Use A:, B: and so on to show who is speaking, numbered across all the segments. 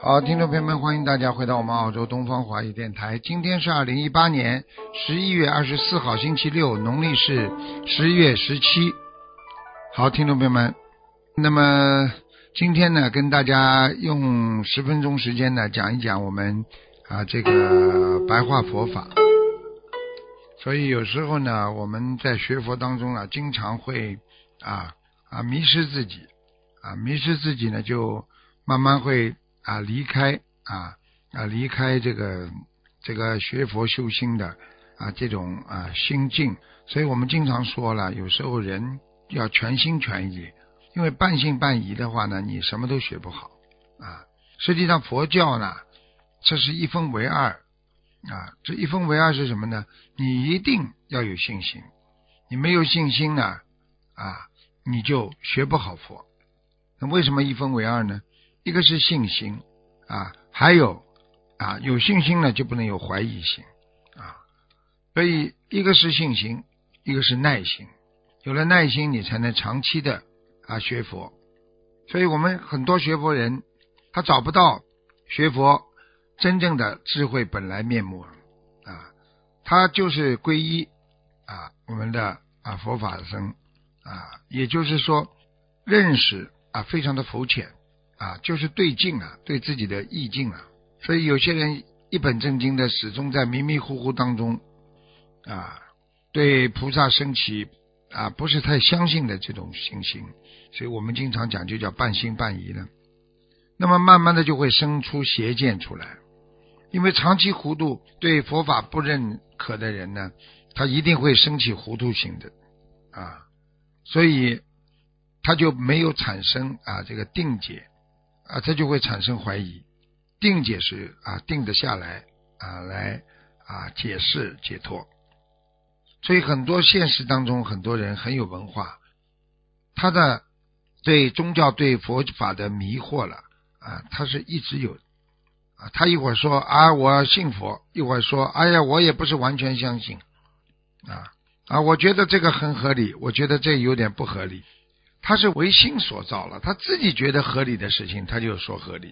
A: 好，听众朋友们，欢迎大家回到我们澳洲东方华语电台。今天是二零一八年十一月二十四号，星期六，农历是十一月十七。好，听众朋友们，那么今天呢，跟大家用十分钟时间呢，讲一讲我们啊这个白话佛法。所以有时候呢，我们在学佛当中啊，经常会啊啊迷失自己啊，迷失自己呢，就慢慢会。啊，离开啊啊，离开这个这个学佛修心的啊这种啊心境，所以我们经常说了，有时候人要全心全意，因为半信半疑的话呢，你什么都学不好啊。实际上佛教呢，这是一分为二啊，这一分为二是什么呢？你一定要有信心，你没有信心呢啊，你就学不好佛。那为什么一分为二呢？一个是信心啊，还有啊，有信心呢就不能有怀疑心啊，所以一个是信心，一个是耐心。有了耐心，你才能长期的啊学佛。所以我们很多学佛人，他找不到学佛真正的智慧本来面目啊，他就是皈依啊我们的啊佛法僧啊，也就是说认识啊非常的肤浅。啊，就是对境啊，对自己的意境啊，所以有些人一本正经的，始终在迷迷糊糊当中啊，对菩萨升起啊不是太相信的这种信心，所以我们经常讲就叫半信半疑呢。那么慢慢的就会生出邪见出来，因为长期糊涂对佛法不认可的人呢，他一定会升起糊涂心的啊，所以他就没有产生啊这个定解。啊，他就会产生怀疑。定解是啊，定得下来啊，来啊解释解脱。所以很多现实当中，很多人很有文化，他的对宗教、对佛法的迷惑了啊，他是一直有啊。他一会儿说啊，我信佛；一会儿说，哎呀，我也不是完全相信啊啊，我觉得这个很合理，我觉得这有点不合理。他是唯心所造了，他自己觉得合理的事情，他就说合理；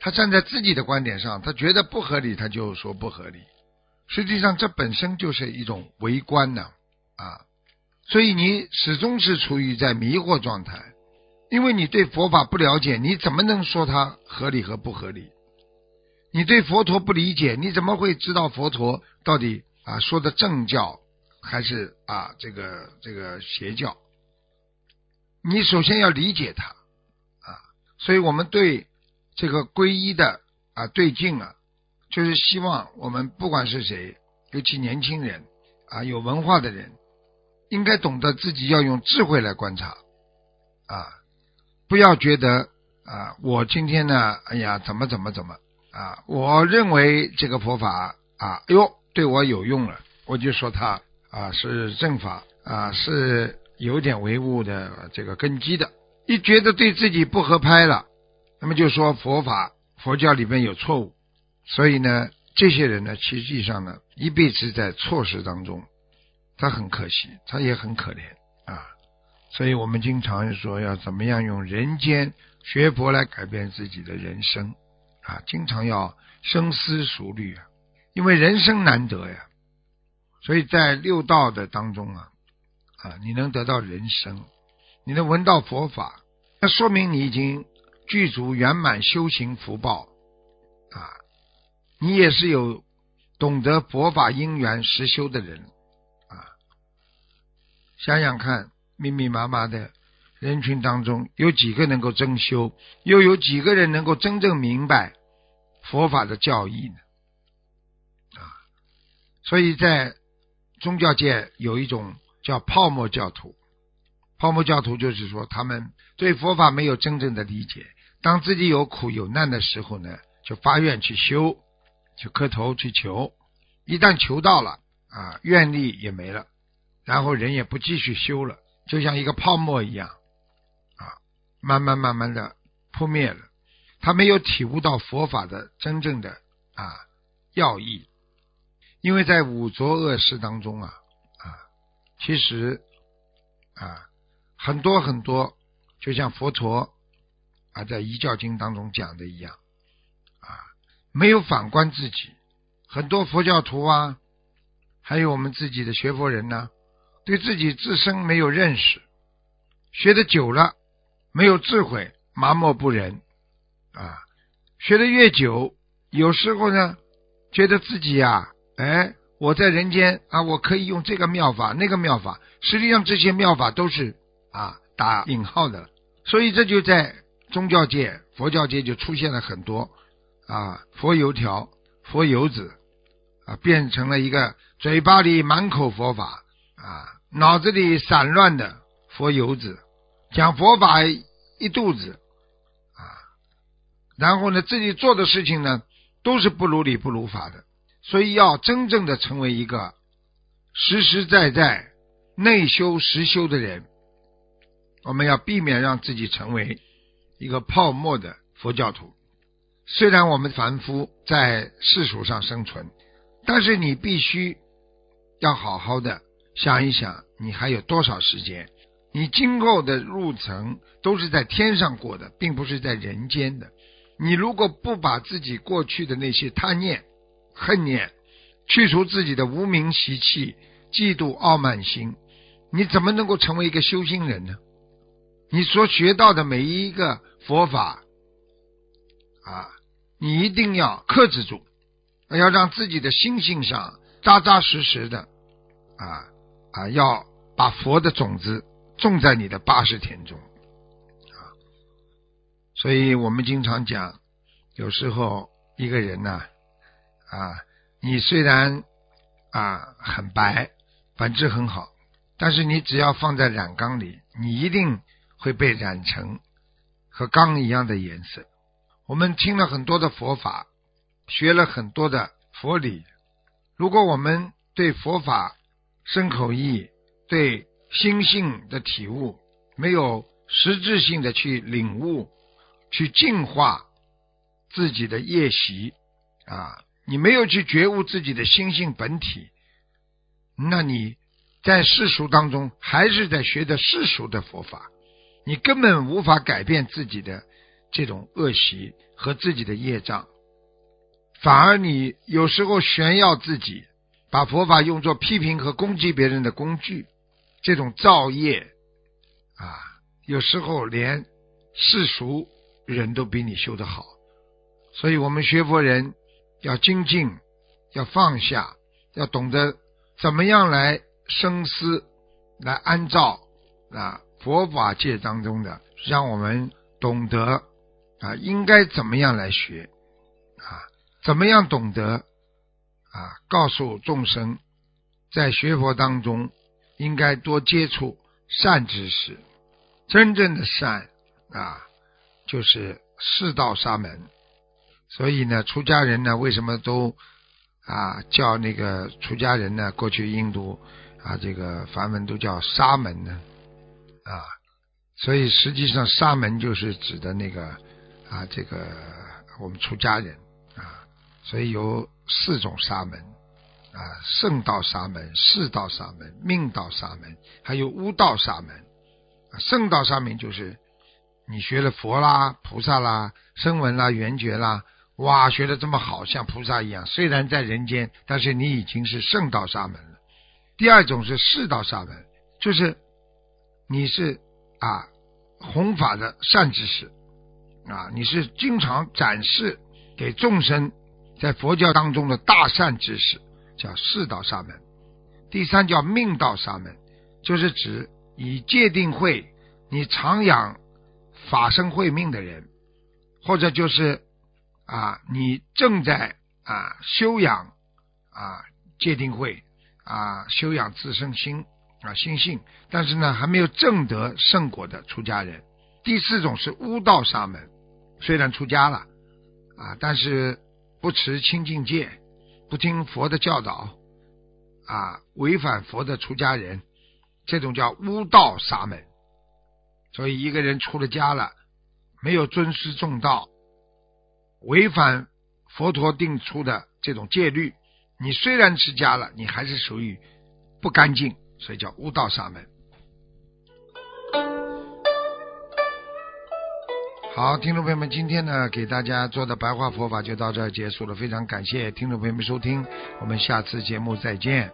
A: 他站在自己的观点上，他觉得不合理，他就说不合理。实际上，这本身就是一种围观呢，啊！所以你始终是处于在迷惑状态，因为你对佛法不了解，你怎么能说它合理和不合理？你对佛陀不理解，你怎么会知道佛陀到底啊说的正教还是啊这个这个邪教？你首先要理解他啊，所以我们对这个皈依的啊对境啊，就是希望我们不管是谁，尤其年轻人啊，有文化的人，应该懂得自己要用智慧来观察啊，不要觉得啊，我今天呢，哎呀，怎么怎么怎么啊，我认为这个佛法啊，哎呦，对我有用了，我就说它啊是正法啊是。有点唯物的这个根基的，一觉得对自己不合拍了，那么就说佛法佛教里面有错误，所以呢，这些人呢，实际上呢，一辈子在错事当中，他很可惜，他也很可怜啊。所以我们经常说要怎么样用人间学佛来改变自己的人生啊，经常要深思熟虑啊，因为人生难得呀。所以在六道的当中啊。啊，你能得到人生，你能闻到佛法，那说明你已经具足圆满修行福报啊！你也是有懂得佛法因缘实修的人啊！想想看，密密麻麻的人群当中，有几个能够真修？又有几个人能够真正明白佛法的教义呢？啊！所以在宗教界有一种。叫泡沫教徒，泡沫教徒就是说他们对佛法没有真正的理解，当自己有苦有难的时候呢，就发愿去修，去磕头去求。一旦求到了啊，愿力也没了，然后人也不继续修了，就像一个泡沫一样啊，慢慢慢慢的扑灭了。他没有体悟到佛法的真正的啊要义，因为在五浊恶世当中啊，其实啊很多很多，就像佛陀啊在《一教经》当中讲的一样啊，没有反观自己。很多佛教徒啊，还有我们自己的学佛人呢，对自己自身没有认识，学的久了没有智慧，麻木不仁啊。学的越久，有时候呢，觉得自己呀，哎，我在人间啊，我可以用这个妙法那个妙法，实际上这些妙法都是啊打引号的，所以这就在宗教界、佛教界就出现了很多啊佛油条、佛油子。啊，变成了一个嘴巴里满口佛法啊，脑子里散乱的佛油子，讲佛法一肚子啊，然后呢，自己做的事情呢，都是不如理不如法的。所以要真正的成为一个实实在在内修实修的人，我们要避免让自己成为一个泡沫的佛教徒。虽然我们凡夫在世俗上生存。但是你必须要好好的想一想，你还有多少时间？你今后的路程都是在天上过的，并不是在人间的。你如果不把自己过去的那些贪念、恨念去除，自己的无名习气、嫉妒、傲慢心，你怎么能够成为一个修行人呢？你所学到的每一个佛法啊，你一定要克制住。要让自己的心性上扎扎实实的，啊啊，要把佛的种子种在你的八十田中，啊，所以我们经常讲，有时候一个人呢，啊你虽然啊很白，本质很好，但是你只要放在染缸里，你一定会被染成和缸一样的颜色。我们听了很多的佛法。学了很多的佛理，如果我们对佛法深口意、对心性的体悟没有实质性的去领悟、去净化自己的业习啊，你没有去觉悟自己的心性本体，那你在世俗当中还是在学的世俗的佛法，你根本无法改变自己的这种恶习和自己的业障。反而你有时候炫耀自己，把佛法用作批评和攻击别人的工具，这种造业啊，有时候连世俗人都比你修得好。所以我们学佛人要精进，要放下，要懂得怎么样来深思，来按照啊佛法界当中的，让我们懂得啊应该怎么样来学啊。怎么样懂得啊？告诉众生，在学佛当中应该多接触善知识。真正的善啊，就是四道沙门。所以呢，出家人呢，为什么都啊叫那个出家人呢？过去印度啊，这个梵文都叫沙门呢啊。所以实际上沙门就是指的那个啊，这个我们出家人啊。所以有四种沙门啊，圣道沙门、世道沙门、命道沙门，还有悟道沙门。圣道沙门就是你学了佛啦、菩萨啦、声闻啦、缘觉啦，哇，学的这么好，像菩萨一样。虽然在人间，但是你已经是圣道沙门了。第二种是世道沙门，就是你是啊弘法的善知识啊，你是经常展示给众生。在佛教当中的大善知识叫世道沙门，第三叫命道沙门，就是指以戒定慧，你常养法身慧命的人，或者就是啊，你正在啊修养啊戒定慧啊修养自身心啊心性，但是呢还没有证得圣果的出家人。第四种是悟道沙门，虽然出家了啊，但是不持清净戒，不听佛的教导啊，违反佛的出家人，这种叫巫道沙门。所以一个人出了家了，没有尊师重道，违反佛陀定出的这种戒律，你虽然持家了，你还是属于不干净，所以叫巫道沙门。好，听众朋友们，今天呢给大家做的白话佛法就到这结束了，非常感谢听众朋友们收听，我们下次节目再见。